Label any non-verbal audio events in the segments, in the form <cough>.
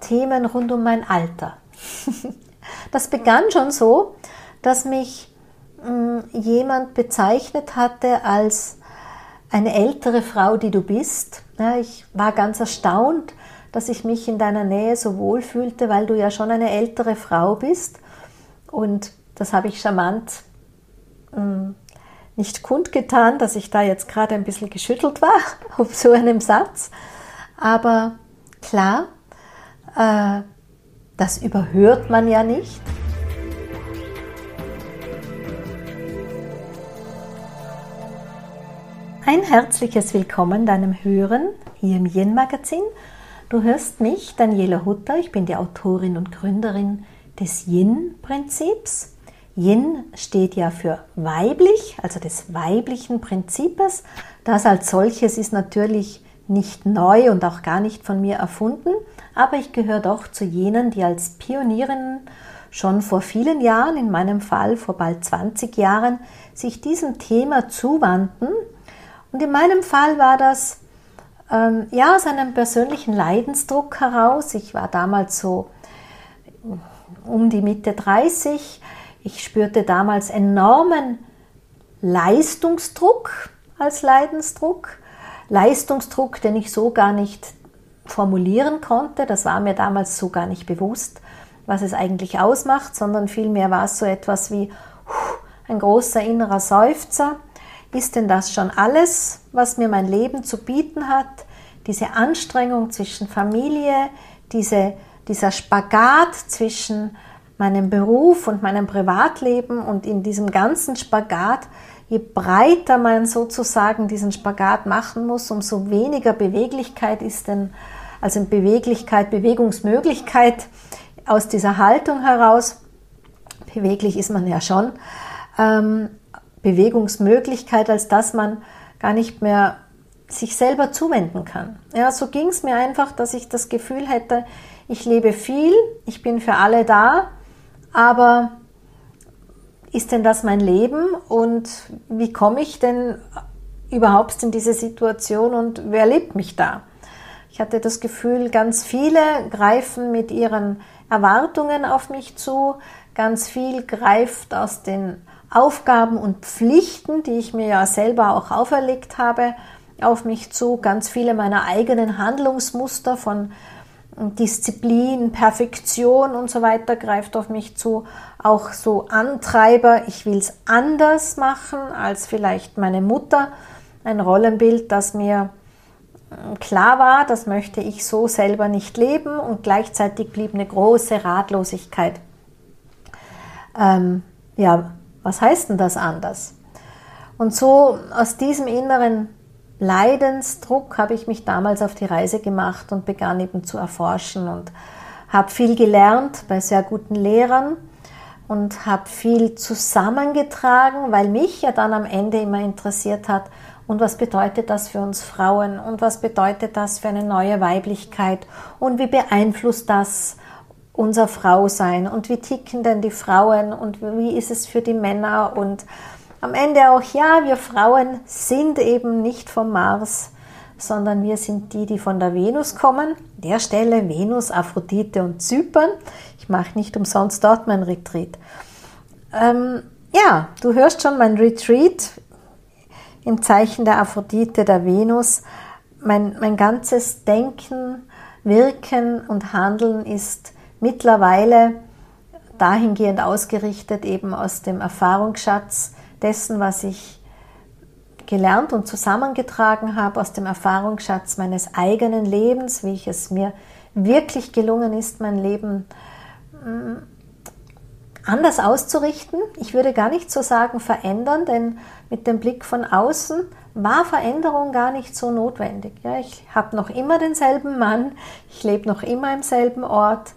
Themen rund um mein Alter. <laughs> Das begann schon so, dass mich mh, jemand bezeichnet hatte als eine ältere Frau, die du bist. Ich war ganz erstaunt, dass ich mich in deiner Nähe so wohl fühlte, weil du ja schon eine ältere Frau bist. Und das habe ich charmant mh, nicht kundgetan, dass ich da jetzt gerade ein bisschen geschüttelt war auf <laughs> so einem Satz. Aber klar, das überhört man ja nicht. Ein herzliches Willkommen deinem Hören hier im Yin-Magazin. Du hörst mich, Daniela Hutter, ich bin die Autorin und Gründerin des Yin-Prinzips. Yin steht ja für weiblich, also des weiblichen Prinzips. Das als solches ist natürlich nicht neu und auch gar nicht von mir erfunden, aber ich gehöre doch zu jenen, die als Pionierinnen schon vor vielen Jahren, in meinem Fall vor bald 20 Jahren, sich diesem Thema zuwandten. Und in meinem Fall war das ähm, ja aus einem persönlichen Leidensdruck heraus. Ich war damals so um die Mitte 30 ich spürte damals enormen Leistungsdruck als Leidensdruck. Leistungsdruck, den ich so gar nicht formulieren konnte. Das war mir damals so gar nicht bewusst, was es eigentlich ausmacht, sondern vielmehr war es so etwas wie ein großer innerer Seufzer. Ist denn das schon alles, was mir mein Leben zu bieten hat? Diese Anstrengung zwischen Familie, diese, dieser Spagat zwischen meinem Beruf und meinem Privatleben und in diesem ganzen Spagat, je breiter man sozusagen diesen Spagat machen muss, umso weniger Beweglichkeit ist denn, also Beweglichkeit, Bewegungsmöglichkeit aus dieser Haltung heraus. Beweglich ist man ja schon. Ähm, Bewegungsmöglichkeit, als dass man gar nicht mehr sich selber zuwenden kann. Ja, so ging es mir einfach, dass ich das Gefühl hätte, ich lebe viel, ich bin für alle da, aber ist denn das mein Leben und wie komme ich denn überhaupt in diese Situation und wer lebt mich da? Ich hatte das Gefühl, ganz viele greifen mit ihren Erwartungen auf mich zu, ganz viel greift aus den Aufgaben und Pflichten, die ich mir ja selber auch auferlegt habe, auf mich zu, ganz viele meiner eigenen Handlungsmuster von Disziplin, Perfektion und so weiter greift auf mich zu. Auch so Antreiber, ich will es anders machen als vielleicht meine Mutter. Ein Rollenbild, das mir klar war, das möchte ich so selber nicht leben und gleichzeitig blieb eine große Ratlosigkeit. Ähm, ja, was heißt denn das anders? Und so aus diesem inneren Leidensdruck habe ich mich damals auf die Reise gemacht und begann eben zu erforschen und habe viel gelernt bei sehr guten Lehrern und habe viel zusammengetragen, weil mich ja dann am Ende immer interessiert hat, und was bedeutet das für uns Frauen und was bedeutet das für eine neue Weiblichkeit und wie beeinflusst das unser Frausein und wie ticken denn die Frauen und wie ist es für die Männer und am Ende auch, ja, wir Frauen sind eben nicht vom Mars, sondern wir sind die, die von der Venus kommen. Der Stelle Venus, Aphrodite und Zypern. Ich mache nicht umsonst dort mein Retreat. Ähm, ja, du hörst schon mein Retreat im Zeichen der Aphrodite, der Venus. Mein, mein ganzes Denken, Wirken und Handeln ist mittlerweile dahingehend ausgerichtet, eben aus dem Erfahrungsschatz dessen, was ich gelernt und zusammengetragen habe aus dem Erfahrungsschatz meines eigenen Lebens, wie ich es mir wirklich gelungen ist, mein Leben mm, anders auszurichten. Ich würde gar nicht so sagen verändern, denn mit dem Blick von außen war Veränderung gar nicht so notwendig. Ja, ich habe noch immer denselben Mann, ich lebe noch immer im selben Ort.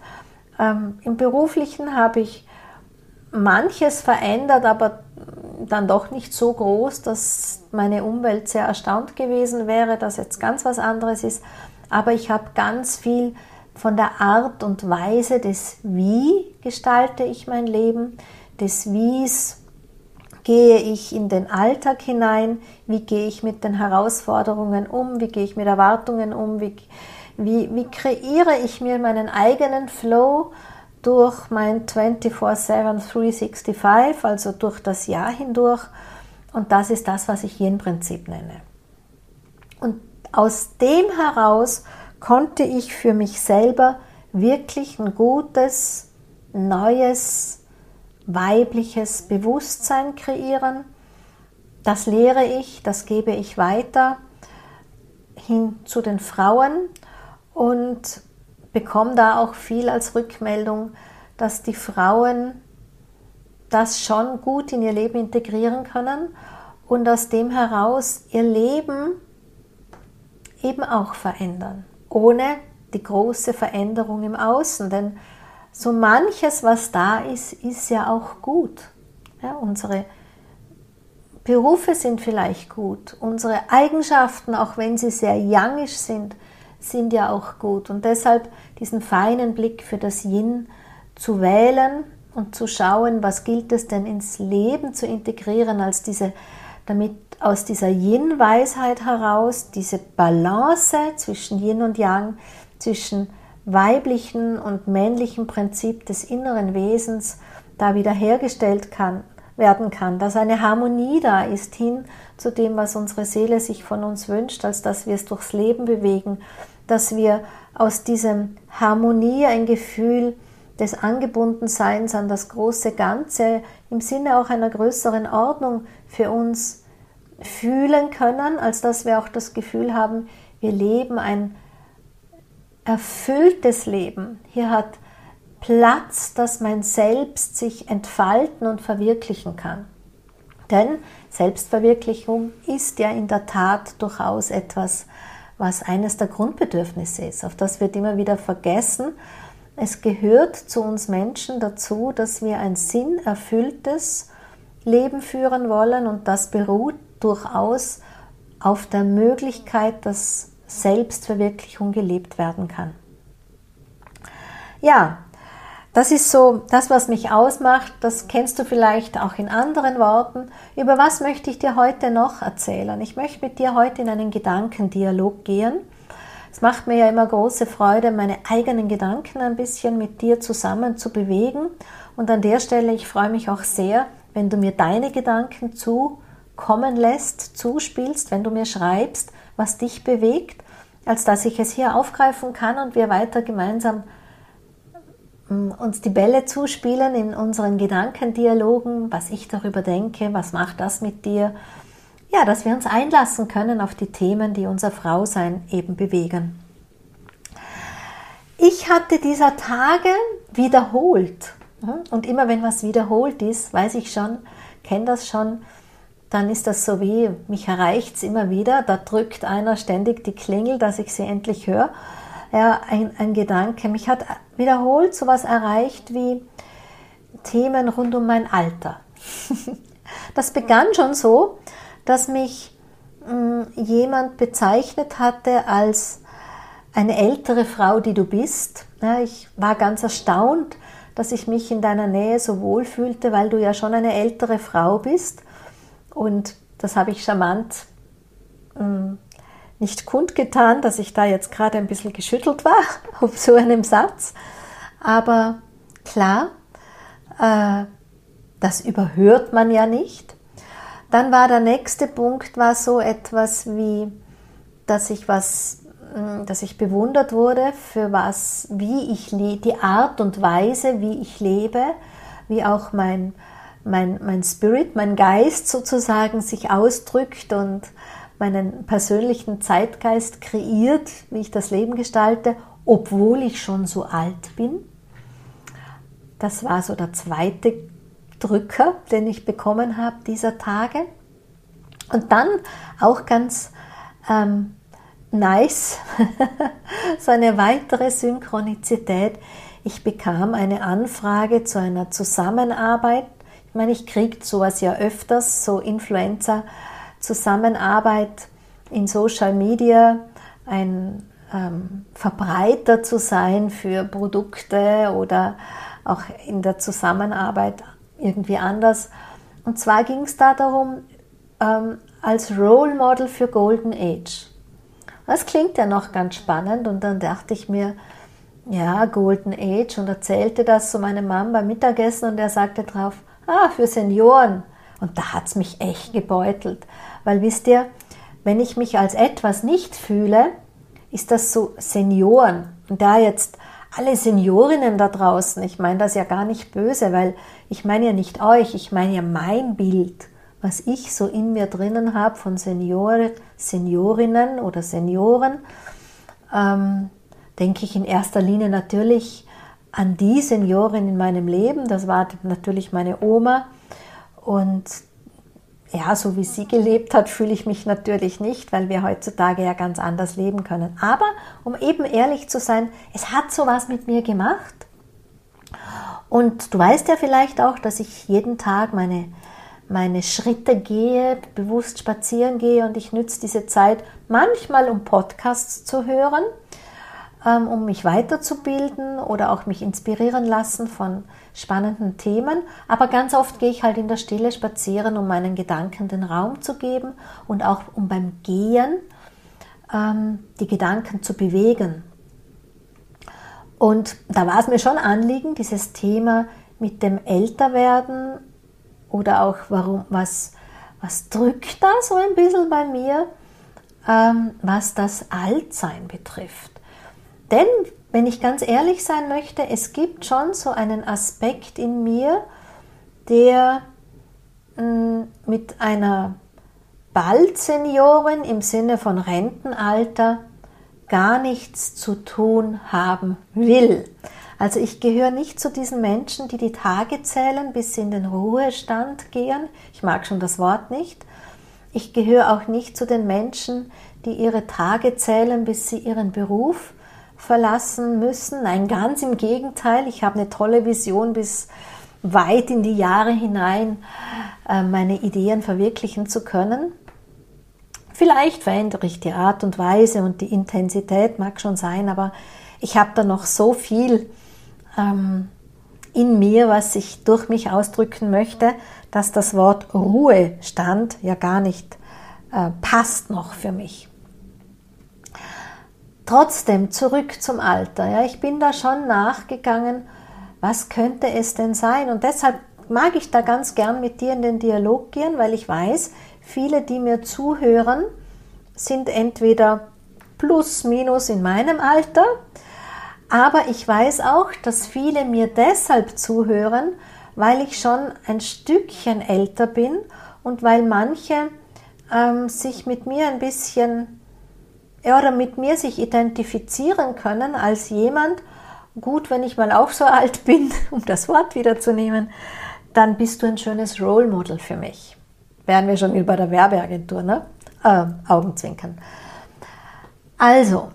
Ähm, Im beruflichen habe ich manches verändert, aber dann doch nicht so groß, dass meine Umwelt sehr erstaunt gewesen wäre, dass jetzt ganz was anderes ist. Aber ich habe ganz viel von der Art und Weise des Wie gestalte ich mein Leben, des Wies gehe ich in den Alltag hinein, wie gehe ich mit den Herausforderungen um, wie gehe ich mit Erwartungen um, wie Wie, wie kreiere ich mir meinen eigenen Flow durch mein 24-7 365, also durch das Jahr hindurch? Und das ist das, was ich Yin-Prinzip nenne. Und aus dem heraus konnte ich für mich selber wirklich ein gutes, neues, weibliches Bewusstsein kreieren. Das lehre ich, das gebe ich weiter hin zu den Frauen und bekomme da auch viel als Rückmeldung, dass die Frauen das schon gut in ihr Leben integrieren können und aus dem heraus ihr Leben eben auch verändern, ohne die große Veränderung im Außen. Denn so manches, was da ist, ist ja auch gut. Ja, unsere Berufe sind vielleicht gut, unsere Eigenschaften, auch wenn sie sehr youngisch sind, sind ja auch gut. Und deshalb diesen feinen Blick für das Yin zu wählen und zu schauen, was gilt es denn ins Leben zu integrieren, als diese, damit aus dieser Yin-Weisheit heraus diese Balance zwischen Yin und Yang, zwischen weiblichen und männlichen Prinzip des inneren Wesens da wiederhergestellt kann, werden kann, dass eine Harmonie da ist hin zu dem, was unsere Seele sich von uns wünscht, als dass wir es durchs Leben bewegen, dass wir aus diesem Harmonie ein Gefühl des Angebundenseins an das große Ganze im Sinne auch einer größeren Ordnung für uns fühlen können, als dass wir auch das Gefühl haben, wir leben ein erfülltes Leben. Hier hat Platz, dass mein Selbst sich entfalten und verwirklichen kann. Denn Selbstverwirklichung ist ja in der Tat durchaus etwas, was eines der Grundbedürfnisse ist. Auf das wird immer wieder vergessen. Es gehört zu uns Menschen dazu, dass wir ein sinnerfülltes Leben führen wollen und das beruht durchaus auf der Möglichkeit, dass Selbstverwirklichung gelebt werden kann. Ja, das ist so das, was mich ausmacht. Das kennst du vielleicht auch in anderen Worten. Über was möchte ich dir heute noch erzählen? Ich möchte mit dir heute in einen Gedankendialog gehen. Es macht mir ja immer große Freude, meine eigenen Gedanken ein bisschen mit dir zusammen zu bewegen. Und an der Stelle, ich freue mich auch sehr, wenn du mir deine Gedanken zukommen lässt, zuspielst, wenn du mir schreibst, was dich bewegt, als dass ich es hier aufgreifen kann und wir weiter gemeinsam uns die Bälle zuspielen in unseren Gedankendialogen, was ich darüber denke, was macht das mit dir. Ja, dass wir uns einlassen können auf die Themen, die unser Frausein eben bewegen. Ich hatte dieser Tage wiederholt. Und immer wenn was wiederholt ist, weiß ich schon, kenne das schon, dann ist das so wie, mich erreicht es immer wieder, da drückt einer ständig die Klingel, dass ich sie endlich höre ja, ein, ein Gedanke. Mich hat wiederholt sowas erreicht wie Themen rund um mein Alter. <laughs> das begann schon so, dass mich mh, hm, jemand bezeichnet hatte als eine ältere Frau, die du bist. Ja, ich war ganz erstaunt, dass ich mich in deiner Nähe so wohl fühlte, weil du ja schon eine ältere Frau bist. Und das habe ich charmant mh, hm, nicht kundgetan, dass ich da jetzt gerade ein bisschen geschüttelt war <laughs> auf so einem Satz. Aber klar, äh, das überhört man ja nicht. Dann war der nächste Punkt war so etwas wie, dass ich was, hm, dass ich bewundert wurde für was, wie ich die Art und Weise, wie ich lebe, wie auch mein mein, mein Spirit, mein Geist sozusagen sich ausdrückt und meinen persönlichen Zeitgeist kreiert, wie ich das Leben gestalte, obwohl ich schon so alt bin. Das war so der zweite Drücker, den ich bekommen habe dieser Tage. Und dann auch ganz ähm, nice, <laughs> so eine weitere Synchronizität. Ich bekam eine Anfrage zu einer Zusammenarbeit. Ich meine, ich kriege sowas ja öfters, so Influencer Zusammenarbeit in Social Media, ein ähm, Verbreiter zu sein für Produkte oder auch in der Zusammenarbeit irgendwie anders. Und zwar ging es da darum, ähm, als Role Model für Golden Age. Das klingt ja noch ganz spannend und dann dachte ich mir, ja, Golden Age und erzählte das zu meinem Mann beim Mittagessen und er sagte drauf, ah, für Senioren. Und da hat es mich echt gebeutelt, weil wisst ihr, wenn ich mich als etwas nicht fühle, ist das so Senioren. Und da jetzt alle Seniorinnen da draußen, ich meine das ja gar nicht böse, weil ich meine ja nicht euch, ich meine ja mein Bild, was ich so in mir drinnen habe von Senior, Seniorinnen oder Senioren, ähm, denke ich in erster Linie natürlich an die Seniorin in meinem Leben. Das war natürlich meine Oma. Und ja, so wie sie gelebt hat, fühle ich mich natürlich nicht, weil wir heutzutage ja ganz anders leben können. Aber um eben ehrlich zu sein, es hat sowas mit mir gemacht. Und du weißt ja vielleicht auch, dass ich jeden Tag meine, meine Schritte gehe, bewusst spazieren gehe und ich nütze diese Zeit manchmal, um Podcasts zu hören ähm, um mich weiterzubilden oder auch mich inspirieren lassen von spannenden Themen. Aber ganz oft gehe ich halt in der Stille spazieren, um meinen Gedanken den Raum zu geben und auch um beim Gehen ähm, die Gedanken zu bewegen. Und da war es mir schon Anliegen, dieses Thema mit dem Älterwerden oder auch warum, was, was drückt da so ein bisschen bei mir, ähm, was das Altsein betrifft. Denn, wenn ich ganz ehrlich sein möchte, es gibt schon so einen Aspekt in mir, der mm, mit einer bald Seniorin im Sinne von Rentenalter gar nichts zu tun haben will. Also ich gehöre nicht zu diesen Menschen, die die Tage zählen, bis sie in den Ruhestand gehen. Ich mag schon das Wort nicht. Ich gehöre auch nicht zu den Menschen, die ihre Tage zählen, bis sie ihren Beruf verlassen müssen. Nein, ganz im Gegenteil. Ich habe eine tolle Vision bis weit in die Jahre hinein, äh, meine Ideen verwirklichen zu können. Vielleicht verändere ich die Art und Weise und die Intensität, mag schon sein, aber ich habe da noch so viel ähm, in mir, was ich durch mich ausdrücken möchte, dass das Wort Ruhestand ja gar nicht äh, passt noch für mich. Trotzdem zurück zum Alter. Ja, ich bin da schon nachgegangen, was könnte es denn sein? Und deshalb mag ich da ganz gern mit dir in den Dialog gehen, weil ich weiß, viele, die mir zuhören, sind entweder plus minus in meinem Alter, aber ich weiß auch, dass viele mir deshalb zuhören, weil ich schon ein Stückchen älter bin und weil manche ähm, sich mit mir ein bisschen oder mit mir sich identifizieren können als jemand, gut, wenn ich mal auch so <laughs> alt bin, um das Wort wiederzunehmen, dann bist du ein schönes Role Model für mich. Wären wir schon über der Werbeagentur, ne? Äh, Augenzwinkern. Also,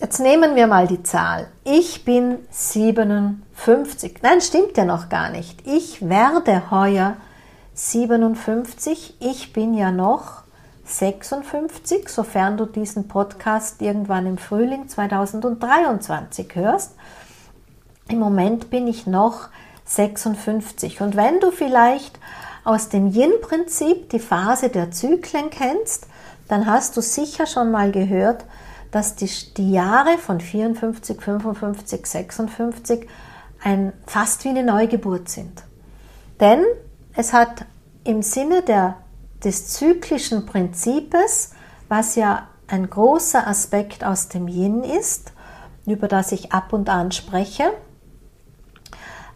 jetzt nehmen wir mal die Zahl. Ich bin 57. Nein, stimmt ja noch gar nicht. Ich werde heuer 57. Ich bin ja noch 56, sofern du diesen Podcast irgendwann im Frühling 2023 hörst. Im Moment bin ich noch 56. Und wenn du vielleicht aus dem Yin-Prinzip die Phase der Zyklen kennst, dann hast du sicher schon mal gehört, dass die, die Jahre von 54, 55, 56 ein, fast wie eine Neugeburt sind. Denn es hat im Sinne der des zyklischen Prinzips, was ja ein großer Aspekt aus dem Yin ist, über das ich ab und an spreche,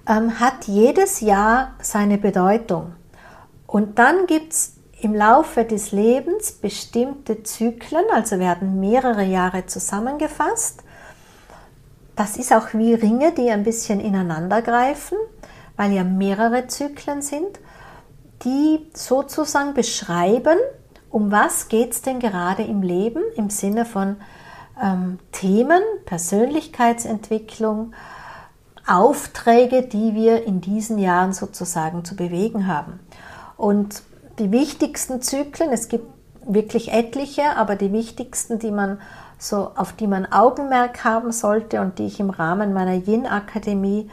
ähm, hat jedes Jahr seine Bedeutung. Und dann gibt es im Laufe des Lebens bestimmte Zyklen, also werden mehrere Jahre zusammengefasst. Das ist auch wie Ringe, die ein bisschen ineinander greifen, weil ja mehrere Zyklen sind die sozusagen beschreiben, um was geht es denn gerade im Leben im Sinne von ähm, Themen, Persönlichkeitsentwicklung, Aufträge, die wir in diesen Jahren sozusagen zu bewegen haben. Und die wichtigsten Zyklen, es gibt wirklich etliche, aber die wichtigsten, die man so, auf die man Augenmerk haben sollte und die ich im Rahmen meiner Yin-Akademie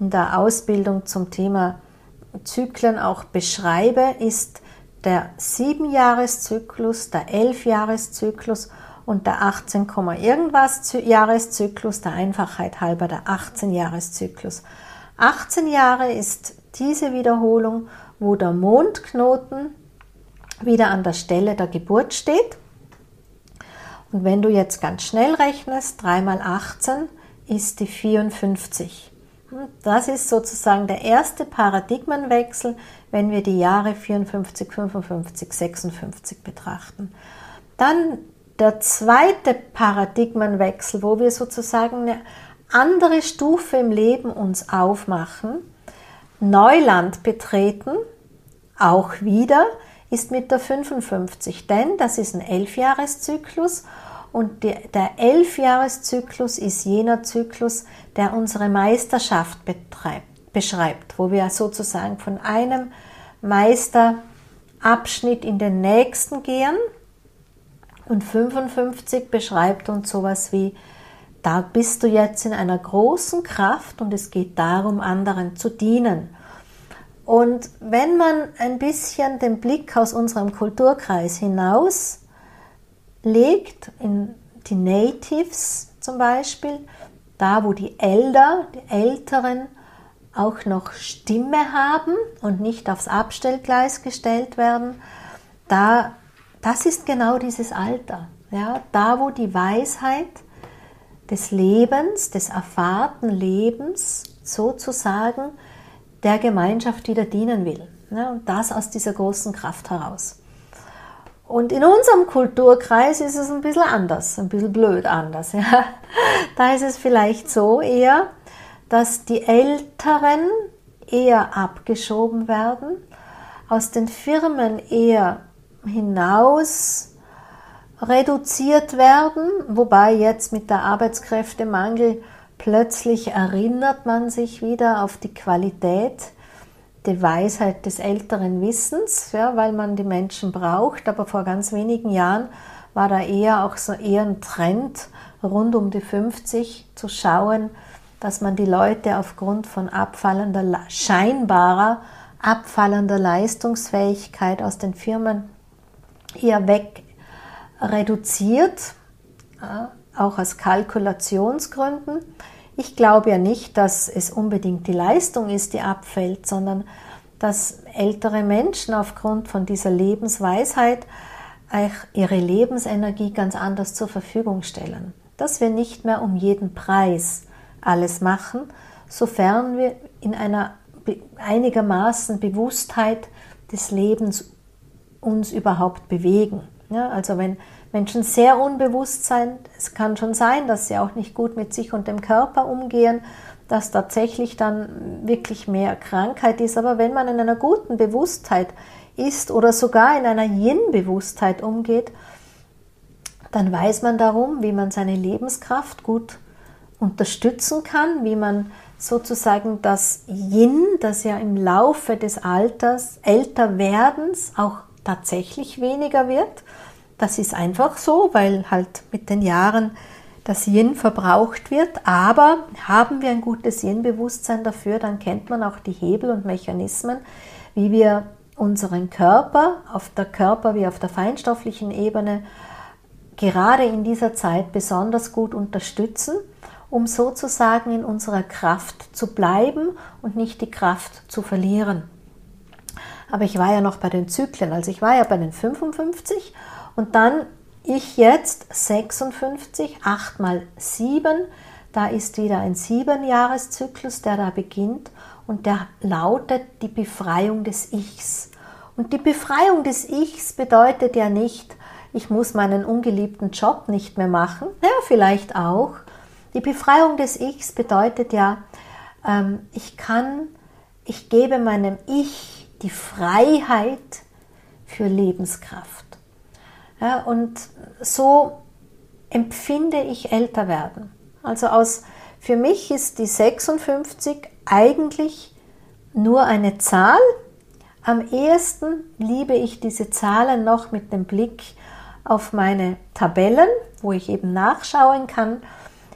in der Ausbildung zum Thema Zyklen auch beschreibe, ist der Siebenjahreszyklus, der Elfjahreszyklus und der 18, irgendwas Jahreszyklus, der Einfachheit halber der 18 Jahreszyklus. 18 Jahre ist diese Wiederholung, wo der Mondknoten wieder an der Stelle der Geburt steht. Und wenn du jetzt ganz schnell rechnest, 3 mal 18 ist die 54. Das ist sozusagen der erste Paradigmenwechsel, wenn wir die Jahre 54, 55, 56 betrachten. Dann der zweite Paradigmenwechsel, wo wir sozusagen eine andere Stufe im Leben uns aufmachen, Neuland betreten, auch wieder, ist mit der 55, denn das ist ein Elfjahreszyklus und der Elfjahreszyklus ist jener Zyklus, der unsere Meisterschaft betreibt, beschreibt, wo wir sozusagen von einem Meisterabschnitt in den nächsten gehen. Und 55 beschreibt uns sowas wie, da bist du jetzt in einer großen Kraft und es geht darum, anderen zu dienen. Und wenn man ein bisschen den Blick aus unserem Kulturkreis hinaus legt, in die Natives zum Beispiel, da wo die Elder, die Älteren auch noch Stimme haben und nicht aufs Abstellgleis gestellt werden, da, das ist genau dieses Alter. Ja, da wo die Weisheit des Lebens, des erfahrten Lebens sozusagen der Gemeinschaft wieder dienen will. Ja, und das aus dieser großen Kraft heraus. Und in unserem Kulturkreis ist es ein bisschen anders, ein bisschen blöd anders. <laughs> Ja. Da ist es vielleicht so eher, dass die Älteren eher abgeschoben werden, aus den Firmen eher hinaus reduziert werden, wobei jetzt mit der Arbeitskräftemangel plötzlich erinnert man sich wieder auf die Qualität die Weisheit des älteren Wissens, ja, weil man die Menschen braucht. Aber vor ganz wenigen Jahren war da eher auch so eher ein Trend, rund um die 50 zu schauen, dass man die Leute aufgrund von abfallender, scheinbarer abfallender Leistungsfähigkeit aus den Firmen eher weg reduziert, auch aus Kalkulationsgründen. Ich glaube ja nicht, dass es unbedingt die Leistung ist, die abfällt, sondern dass ältere Menschen aufgrund von dieser Lebensweisheit ihre Lebensenergie ganz anders zur Verfügung stellen. Dass wir nicht mehr um jeden Preis alles machen, sofern wir in einer einigermaßen Bewusstheit des Lebens uns überhaupt bewegen. Ja, also wenn Menschen sehr unbewusst sind. Es kann schon sein, dass sie auch nicht gut mit sich und dem Körper umgehen, dass tatsächlich dann wirklich mehr Krankheit ist. Aber wenn man in einer guten Bewusstheit ist oder sogar in einer Yin-Bewusstheit umgeht, dann weiß man darum, wie man seine Lebenskraft gut unterstützen kann, wie man sozusagen das Yin, das ja im Laufe des Alters, Älterwerdens auch tatsächlich weniger wird, das ist einfach so, weil halt mit den Jahren das Yin verbraucht wird. Aber haben wir ein gutes Yin-Bewusstsein dafür, dann kennt man auch die Hebel und Mechanismen, wie wir unseren Körper auf der Körper- wie auf der feinstofflichen Ebene gerade in dieser Zeit besonders gut unterstützen, um sozusagen in unserer Kraft zu bleiben und nicht die Kraft zu verlieren. Aber ich war ja noch bei den Zyklen, also ich war ja bei den 55 und dann ich jetzt 56, 8 mal 7, da ist wieder ein 7-Jahres-Zyklus, der da beginnt und der lautet die Befreiung des Ichs. Und die Befreiung des Ichs bedeutet ja nicht, ich muss meinen ungeliebten Job nicht mehr machen, ja, vielleicht auch. Die Befreiung des Ichs bedeutet ja, ähm, ich kann, ich gebe meinem Ich die Freiheit für Lebenskraft. Ja, und so empfinde ich älter werden. Also aus, für mich ist die 56 eigentlich nur eine Zahl. Am ehesten liebe ich diese Zahlen noch mit dem Blick auf meine Tabellen, wo ich eben nachschauen kann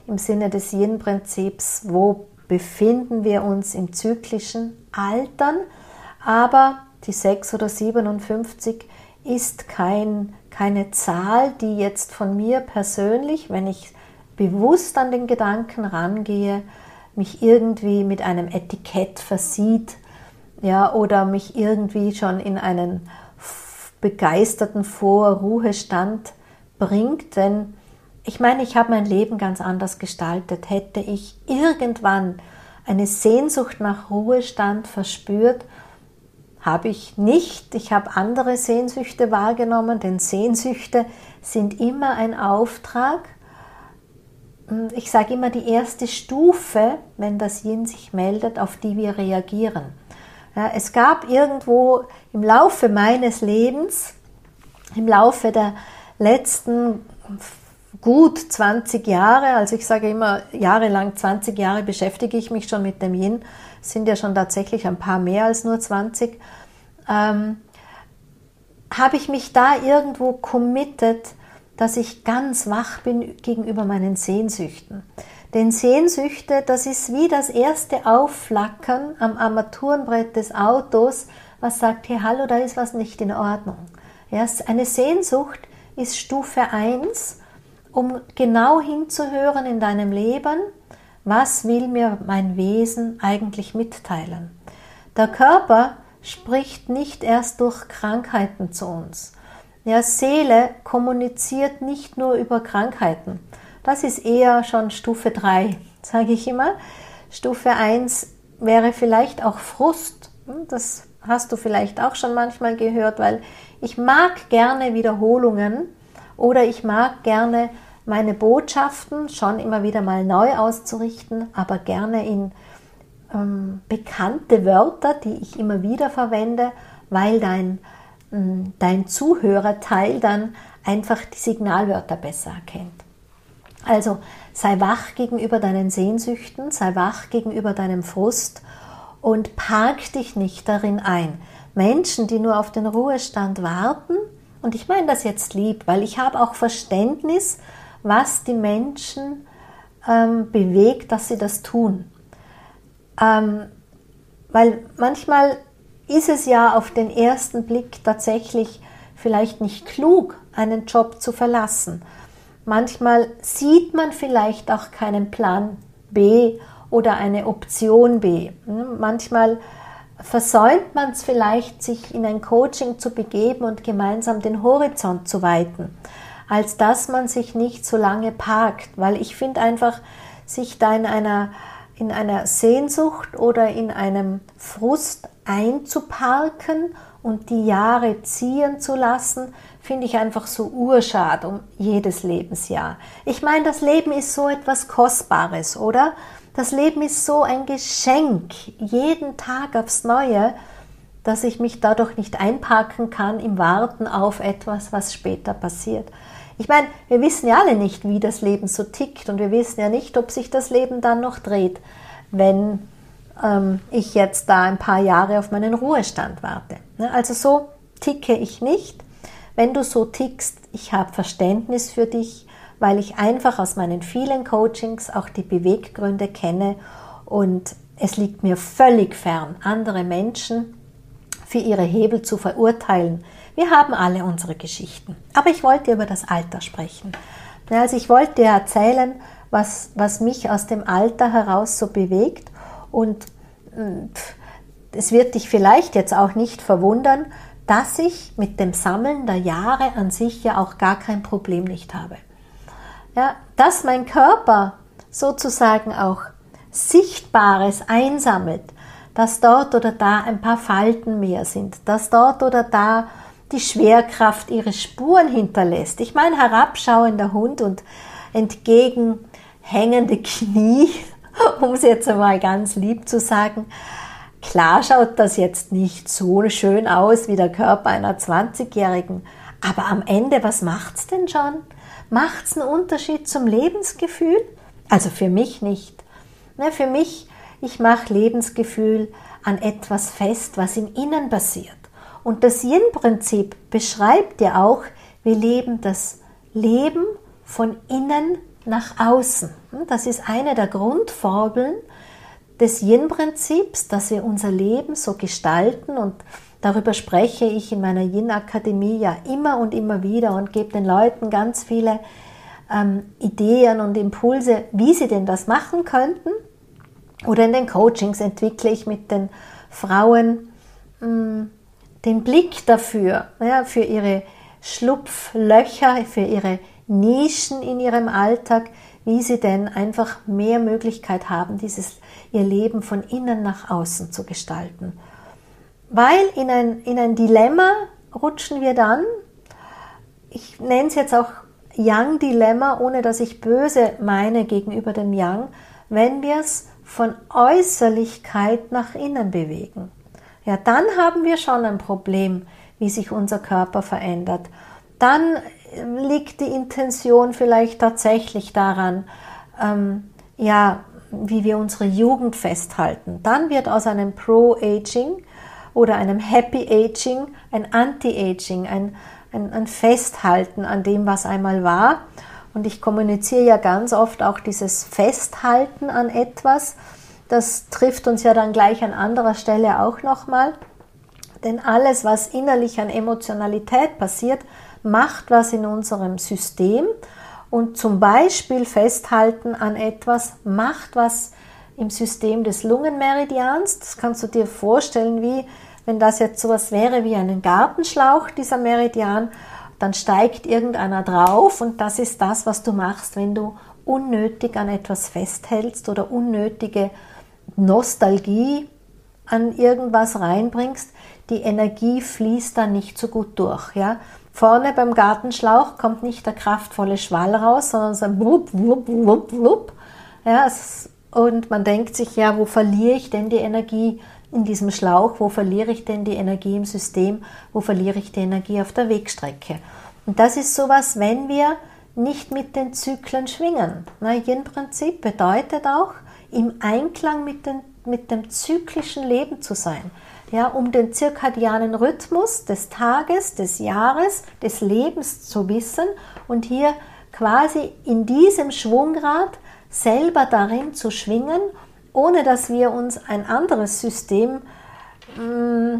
im Sinne des Yin-Prinzips, wo befinden wir uns im zyklischen Altern. Aber die 6 oder 57 ist kein, keine Zahl, die jetzt von mir persönlich, wenn ich bewusst an den Gedanken rangehe, mich irgendwie mit einem Etikett versieht, ja, oder mich irgendwie schon in einen begeisterten Vorruhestand bringt, denn ich meine, ich habe mein Leben ganz anders gestaltet. Hätte ich irgendwann eine Sehnsucht nach Ruhestand verspürt, habe ich nicht. Ich habe andere Sehnsüchte wahrgenommen, denn Sehnsüchte sind immer ein Auftrag. Ich sage immer die erste Stufe, wenn das Yin sich meldet, auf die wir reagieren. Ja, es gab irgendwo im Laufe meines Lebens, im Laufe der letzten gut 20 Jahre, also ich sage immer jahrelang 20 Jahre beschäftige ich mich schon mit dem Yin, sind ja schon tatsächlich ein paar mehr als nur 20, ähm, habe ich mich da irgendwo committed, dass ich ganz wach bin gegenüber meinen Sehnsüchten. Denn Sehnsüchte, das ist wie das erste Aufflackern am Armaturenbrett des Autos, was sagt, hey, hallo, da ist was nicht in Ordnung. Ja, eine Sehnsucht ist Stufe 1, um genau hinzuhören in deinem Leben, was will mir mein Wesen eigentlich mitteilen. Der Körper spricht nicht erst durch Krankheiten zu uns. Ja, Seele kommuniziert nicht nur über Krankheiten. Das ist eher schon Stufe 3, <laughs> sage ich immer. Stufe 1 wäre vielleicht auch Frust. Hm, das hast du vielleicht auch schon manchmal gehört, weil ich mag gerne Wiederholungen oder ich mag gerne meine Botschaften schon immer wieder mal neu auszurichten, aber gerne in ähm, bekannte Wörter, die ich immer wieder verwende, weil dein, ähm, dein Zuhörerteil dann einfach die Signalwörter besser erkennt. Also sei wach gegenüber deinen Sehnsüchten, sei wach gegenüber deinem Frust und park dich nicht darin ein. Menschen, die nur auf den Ruhestand warten, und ich meine das jetzt lieb, weil ich habe auch Verständnis, was die Menschen ähm, bewegt, dass sie das tun. Ähm, weil manchmal ist es ja auf den ersten Blick tatsächlich vielleicht nicht klug, einen Job zu verlassen. Manchmal sieht man vielleicht auch keinen Plan B oder eine Option B. Hm, manchmal versäumt man es vielleicht, sich in ein Coaching zu begeben und gemeinsam den Horizont zu weiten, als dass man sich nicht so lange parkt, weil ich finde einfach, sich da in einer in einer Sehnsucht oder in einem Frust einzuparken und die Jahre ziehen zu lassen, finde ich einfach so urschad um jedes Lebensjahr. Ich meine, das Leben ist so etwas Kostbares, oder? Das Leben ist so ein Geschenk, jeden Tag aufs Neue, dass ich mich dadurch nicht einparken kann im Warten auf etwas, was später passiert. Ich meine, wir wissen ja alle nicht, wie das Leben so tickt und wir wissen ja nicht, ob sich das Leben dann noch dreht, wenn ähm, ich jetzt da ein paar Jahre auf meinen Ruhestand warte. Ne, also so ticke ich nicht. Wenn du so tickst, ich habe Verständnis für dich, weil ich einfach aus meinen vielen Coachings auch die Beweggründe kenne und es liegt mir völlig fern, andere Menschen für ihre Hebel zu verurteilen, wir haben alle unsere Geschichten. Aber ich wollte über das Alter sprechen. Also ich wollte erzählen, was, was mich aus dem Alter heraus so bewegt. Und hm, es wird dich vielleicht jetzt auch nicht verwundern, dass ich mit dem Sammeln der Jahre an sich ja auch gar kein Problem nicht habe. Ja, dass mein Körper sozusagen auch Sichtbares einsammelt, dass dort oder da ein paar Falten mehr sind, dass dort oder da die Schwerkraft ihre Spuren hinterlässt. Ich meine, herabschauender Hund und entgegenhängende Knie, <laughs> um es jetzt einmal ganz lieb zu sagen. Klar schaut das jetzt nicht so schön aus wie der Körper einer 20-Jährigen, aber am Ende, was macht's denn schon? Macht's einen Unterschied zum Lebensgefühl? Also für mich nicht. Ne, für mich, ich mache Lebensgefühl an etwas fest, was im Innen passiert. Und das Yin-Prinzip beschreibt ja auch, wir leben das Leben von innen nach außen. Das ist eine der Grundformeln des Yin-Prinzips, dass wir unser Leben so gestalten und Darüber spreche ich in meiner Yin-Akademie ja immer und immer wieder und gebe den Leuten ganz viele ähm, Ideen und Impulse, wie sie denn das machen könnten. Oder in den Coachings entwickle ich mit den Frauen mh, mm, den Blick dafür, ja, für ihre Schlupflöcher, für ihre Nischen in ihrem Alltag, wie sie denn einfach mehr Möglichkeit haben, dieses ihr Leben von innen nach außen zu gestalten. Weil in ein, in ein Dilemma rutschen wir dann, ich nenne es jetzt auch Yang-Dilemma, ohne dass ich böse meine gegenüber dem Yang, wenn wir es von Äußerlichkeit nach innen bewegen. Ja, dann haben wir schon ein Problem, wie sich unser Körper verändert. Dann liegt die Intention vielleicht tatsächlich daran, ähm, ja, wie wir unsere Jugend festhalten. Dann wird aus einem Pro-Aging oder einem Happy Aging ein Anti-Aging, ein, ein, ein Festhalten an dem, was einmal war. Und ich kommuniziere ja ganz oft auch dieses Festhalten an etwas. Das trifft uns ja dann gleich an anderer Stelle auch nochmal. Denn alles, was innerlich an Emotionalität passiert, macht was in unserem System und zum Beispiel festhalten an etwas macht was im System des Lungenmeridians. Das kannst du dir vorstellen, wie wenn das jetzt sowas wäre wie einen Gartenschlauch, dieser Meridian, dann steigt irgendeiner drauf und das ist das, was du machst, wenn du unnötig an etwas festhältst oder unnötige Nostalgie an irgendwas reinbringst, die Energie fließt dann nicht so gut durch. Ja? Vorne beim Gartenschlauch kommt nicht der kraftvolle Schwall raus, sondern so ein Wupp, Wupp, Wupp, Wupp. Ja, und man denkt sich, ja, wo verliere ich denn die Energie in diesem Schlauch? Wo verliere ich denn die Energie im System? Wo verliere ich die Energie auf der Wegstrecke? Und das ist sowas, wenn wir nicht mit den Zyklen schwingen. Yin-Prinzip bedeutet auch, im Einklang mit, den, mit dem zyklischen Leben zu sein ja, um den zirkadianen Rhythmus des Tages, des Jahres, des Lebens zu wissen und hier quasi in diesem Schwungrad selber darin zu schwingen, ohne dass wir uns ein anderes System mm,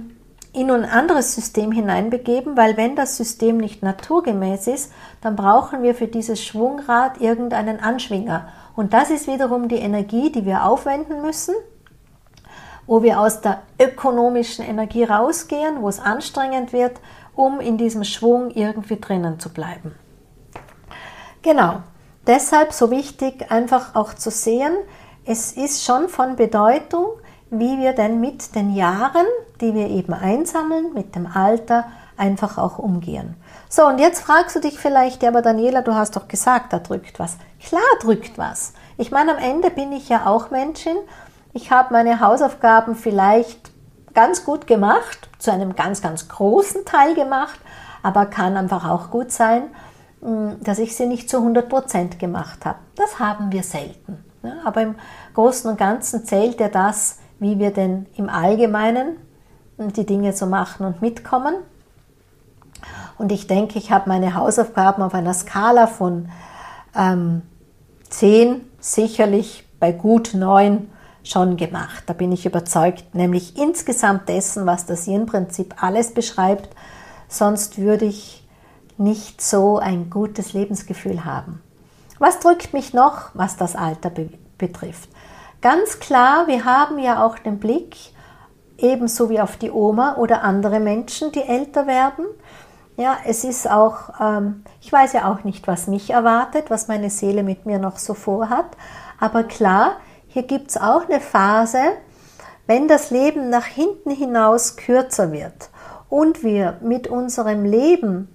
in ein anderes System hineinbegeben, weil wenn das System nicht naturgemäß ist, dann brauchen wir für dieses Schwungrad irgendeinen Anschwinger. Und das ist wiederum die Energie, die wir aufwenden müssen, wo wir aus der ökonomischen Energie rausgehen, wo es anstrengend wird, um in diesem Schwung irgendwie drinnen zu bleiben. Genau, deshalb so wichtig einfach auch zu sehen, es ist schon von Bedeutung, wie wir denn mit den Jahren, die wir eben einsammeln, mit dem Alter, einfach auch umgehen. So, und jetzt fragst du dich vielleicht, ja, aber Daniela, du hast doch gesagt, da drückt was. Klar drückt was. Ich meine, am Ende bin ich ja auch Menschin ich habe meine Hausaufgaben vielleicht ganz gut gemacht, zu einem ganz, ganz großen Teil gemacht, aber kann einfach auch gut sein, dass ich sie nicht zu 100 Prozent gemacht habe. Das haben wir selten. Aber im Großen und Ganzen zählt ja das, wie wir denn im Allgemeinen die Dinge so machen und mitkommen. Und ich denke, ich habe meine Hausaufgaben auf einer Skala von ähm, 10 sicherlich bei gut 9 schon gemacht. Da bin ich überzeugt, nämlich insgesamt dessen, was das Yin-Prinzip alles beschreibt. Sonst würde ich nicht so ein gutes Lebensgefühl haben. Was drückt mich noch, was das Alter be betrifft? Ganz klar, wir haben ja auch den Blick ebenso wie auf die Oma oder andere Menschen, die älter werden. Ja, es ist auch, ähm, ich weiß ja auch nicht, was mich erwartet, was meine Seele mit mir noch so vorhat, aber klar, hier gibt es auch eine Phase, wenn das Leben nach hinten hinaus kürzer wird und wir mit unserem Leben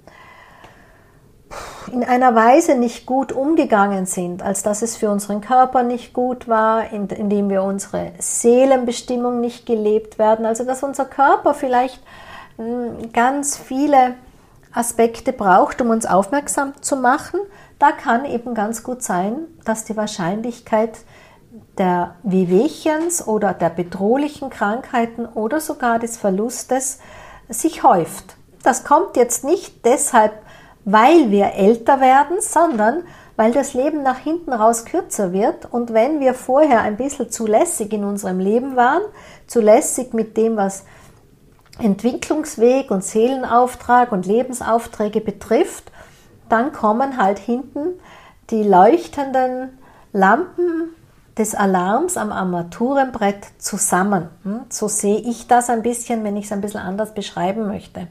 in einer Weise nicht gut umgegangen sind, als dass es für unseren Körper nicht gut war, indem wir unsere Seelenbestimmung nicht gelebt werden, also dass unser Körper vielleicht hm, ganz viele Aspekte braucht, um uns aufmerksam zu machen, da kann eben ganz gut sein, dass die Wahrscheinlichkeit der Wehwehchens oder der bedrohlichen Krankheiten oder sogar des Verlustes sich häuft. Das kommt jetzt nicht deshalb, weil wir älter werden, sondern weil das Leben nach hinten raus kürzer wird und wenn wir vorher ein bisschen zu lässig in unserem Leben waren, zu lässig mit dem, was Entwicklungsweg und Seelenauftrag und Lebensaufträge betrifft, dann kommen halt hinten die leuchtenden Lampen des Alarms am Armaturenbrett zusammen. Hm? So sehe ich das ein bisschen, wenn ich es ein bisschen anders beschreiben möchte.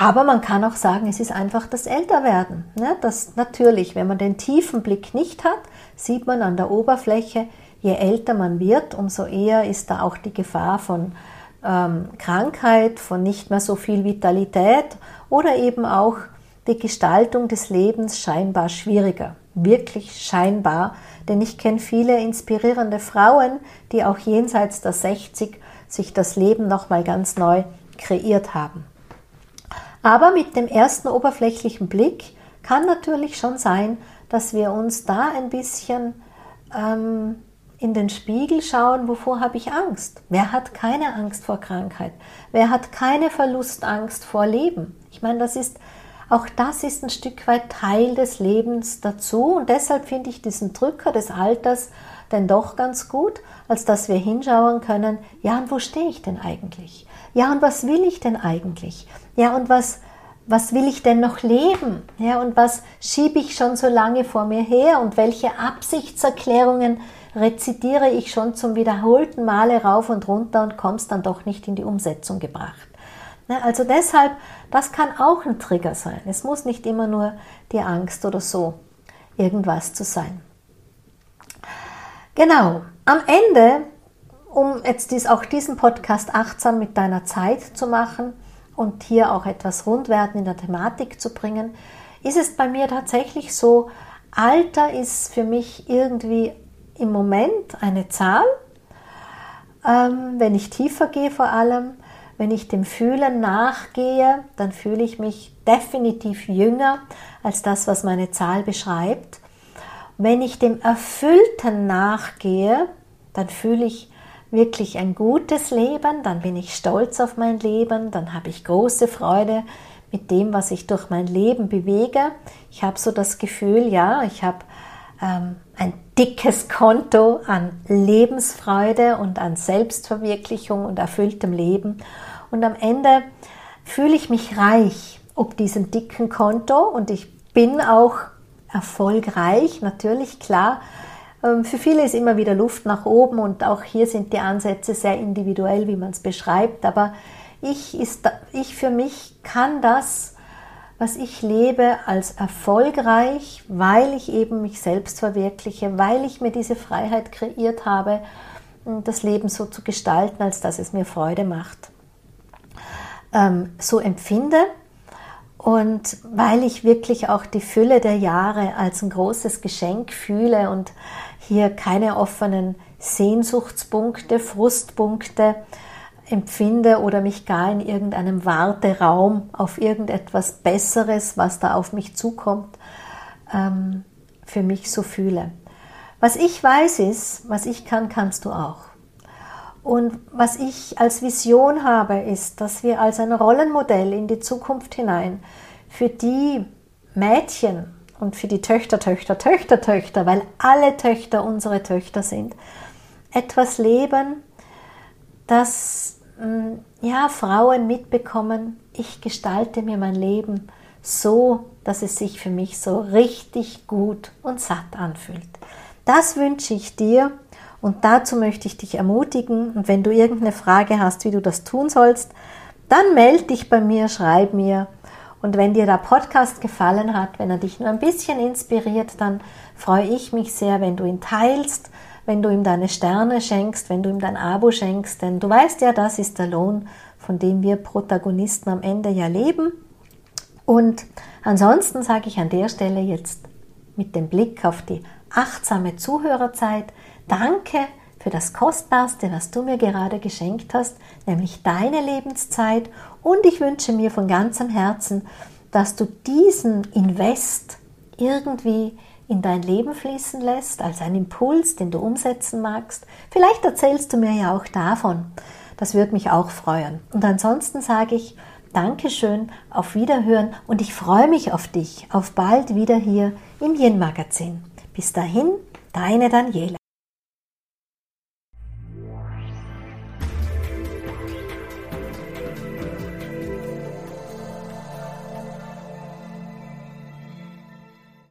Aber man kann auch sagen, es ist einfach das Älterwerden. Ne? Das natürlich, wenn man den tiefen Blick nicht hat, sieht man an der Oberfläche, je älter man wird, umso eher ist da auch die Gefahr von ähm, Krankheit, von nicht mehr so viel Vitalität oder eben auch die Gestaltung des Lebens scheinbar schwieriger. Wirklich scheinbar, denn ich kenne viele inspirierende Frauen, die auch jenseits der 60 sich das Leben nochmal ganz neu kreiert haben. Aber mit dem ersten oberflächlichen Blick kann natürlich schon sein, dass wir uns da ein bisschen ähm, in den Spiegel schauen, wovor habe ich Angst? Wer hat keine Angst vor Krankheit? Wer hat keine Verlustangst vor Leben? Ich meine, das ist auch das ist ein Stück weit Teil des Lebens dazu und deshalb finde ich diesen Drücker des Alters denn doch ganz gut, als dass wir hinschauen können, ja und wo stehe ich denn eigentlich? Ja und was will ich denn eigentlich? Ja und was, was will ich denn noch leben? Ja und was schiebe ich schon so lange vor mir her und welche Absichtserklärungen rezitiere ich schon zum wiederholten Male rauf und runter und komme es dann doch nicht in die Umsetzung gebracht? Ne, also deshalb, das kann auch ein Trigger sein. Es muss nicht immer nur die Angst oder so irgendwas zu sein. Genau, am Ende, um jetzt dies, auch diesen Podcast achtsam mit deiner Zeit zu machen und hier auch etwas Rundwerden in der Thematik zu bringen, ist es bei mir tatsächlich so, Alter ist für mich irgendwie im Moment eine Zahl, ähm, wenn ich tiefer gehe vor allem, wenn ich dem Fühlen nachgehe, dann fühle ich mich definitiv jünger als das, was meine Zahl beschreibt. Wenn ich dem Erfüllten nachgehe, dann fühle ich wirklich ein gutes Leben, dann bin ich stolz auf mein Leben, dann habe ich große Freude mit dem, was ich durch mein Leben bewege. Ich habe so das Gefühl, ja, ich habe ähm, ein dickes Konto an Lebensfreude und an Selbstverwirklichung und erfülltem Leben. Und am Ende fühle ich mich reich ob diesem dicken Konto und ich bin auch erfolgreich, natürlich klar. Ähm, für viele ist immer wieder Luft nach oben und auch hier sind die Ansätze sehr individuell, wie man es beschreibt. Aber ich, ist, ich für mich kann das was ich lebe, als erfolgreich, weil ich eben mich selbst verwirkliche, weil ich mir diese Freiheit kreiert habe, das Leben so zu gestalten, als dass es mir Freude macht. Ähm, so empfinde und weil ich wirklich auch die Fülle der Jahre als ein großes Geschenk fühle und hier keine offenen Sehnsuchtspunkte, Frustpunkte, empfinde oder mich gar in irgendeinem Warteraum auf irgendetwas Besseres, was da auf mich zukommt, ähm, für mich so fühle. Was ich weiß ist, was ich kann, kannst du auch. Und was ich als Vision habe, ist, dass wir als ein Rollenmodell in die Zukunft hinein für die Mädchen und für die Töchter, Töchter, Töchter, Töchter, weil alle Töchter unsere Töchter sind, etwas leben, das Mm, ja, Frauen mitbekommen, ich gestalte mir mein Leben so, dass es sich für mich so richtig gut und satt anfühlt. Das wünsche ich dir und dazu möchte ich dich ermutigen. Und wenn du irgendeine Frage hast, wie du das tun sollst, dann melde dich bei mir, schreib mir. Und wenn dir der Podcast gefallen hat, wenn er dich nur ein bisschen inspiriert, dann freue ich mich sehr, wenn du ihn teilst wenn du ihm deine Sterne schenkst, wenn du ihm dein Abo schenkst, denn du weißt ja, das ist der Lohn, von dem wir Protagonisten am Ende ja leben. Und ansonsten sage ich an der Stelle jetzt mit dem Blick auf die achtsame Zuhörerzeit, danke für das Kostbarste, was du mir gerade geschenkt hast, nämlich deine Lebenszeit. Und ich wünsche mir von ganzem Herzen, dass du diesen Invest irgendwie in dein Leben fließen lässt, als ein Impuls, den du umsetzen magst. Vielleicht erzählst du mir ja auch davon. Das würde mich auch freuen. Und ansonsten sage ich Dankeschön, auf Wiederhören und ich freue mich auf dich, auf bald wieder hier im Yin Magazin. Bis dahin, deine Daniela.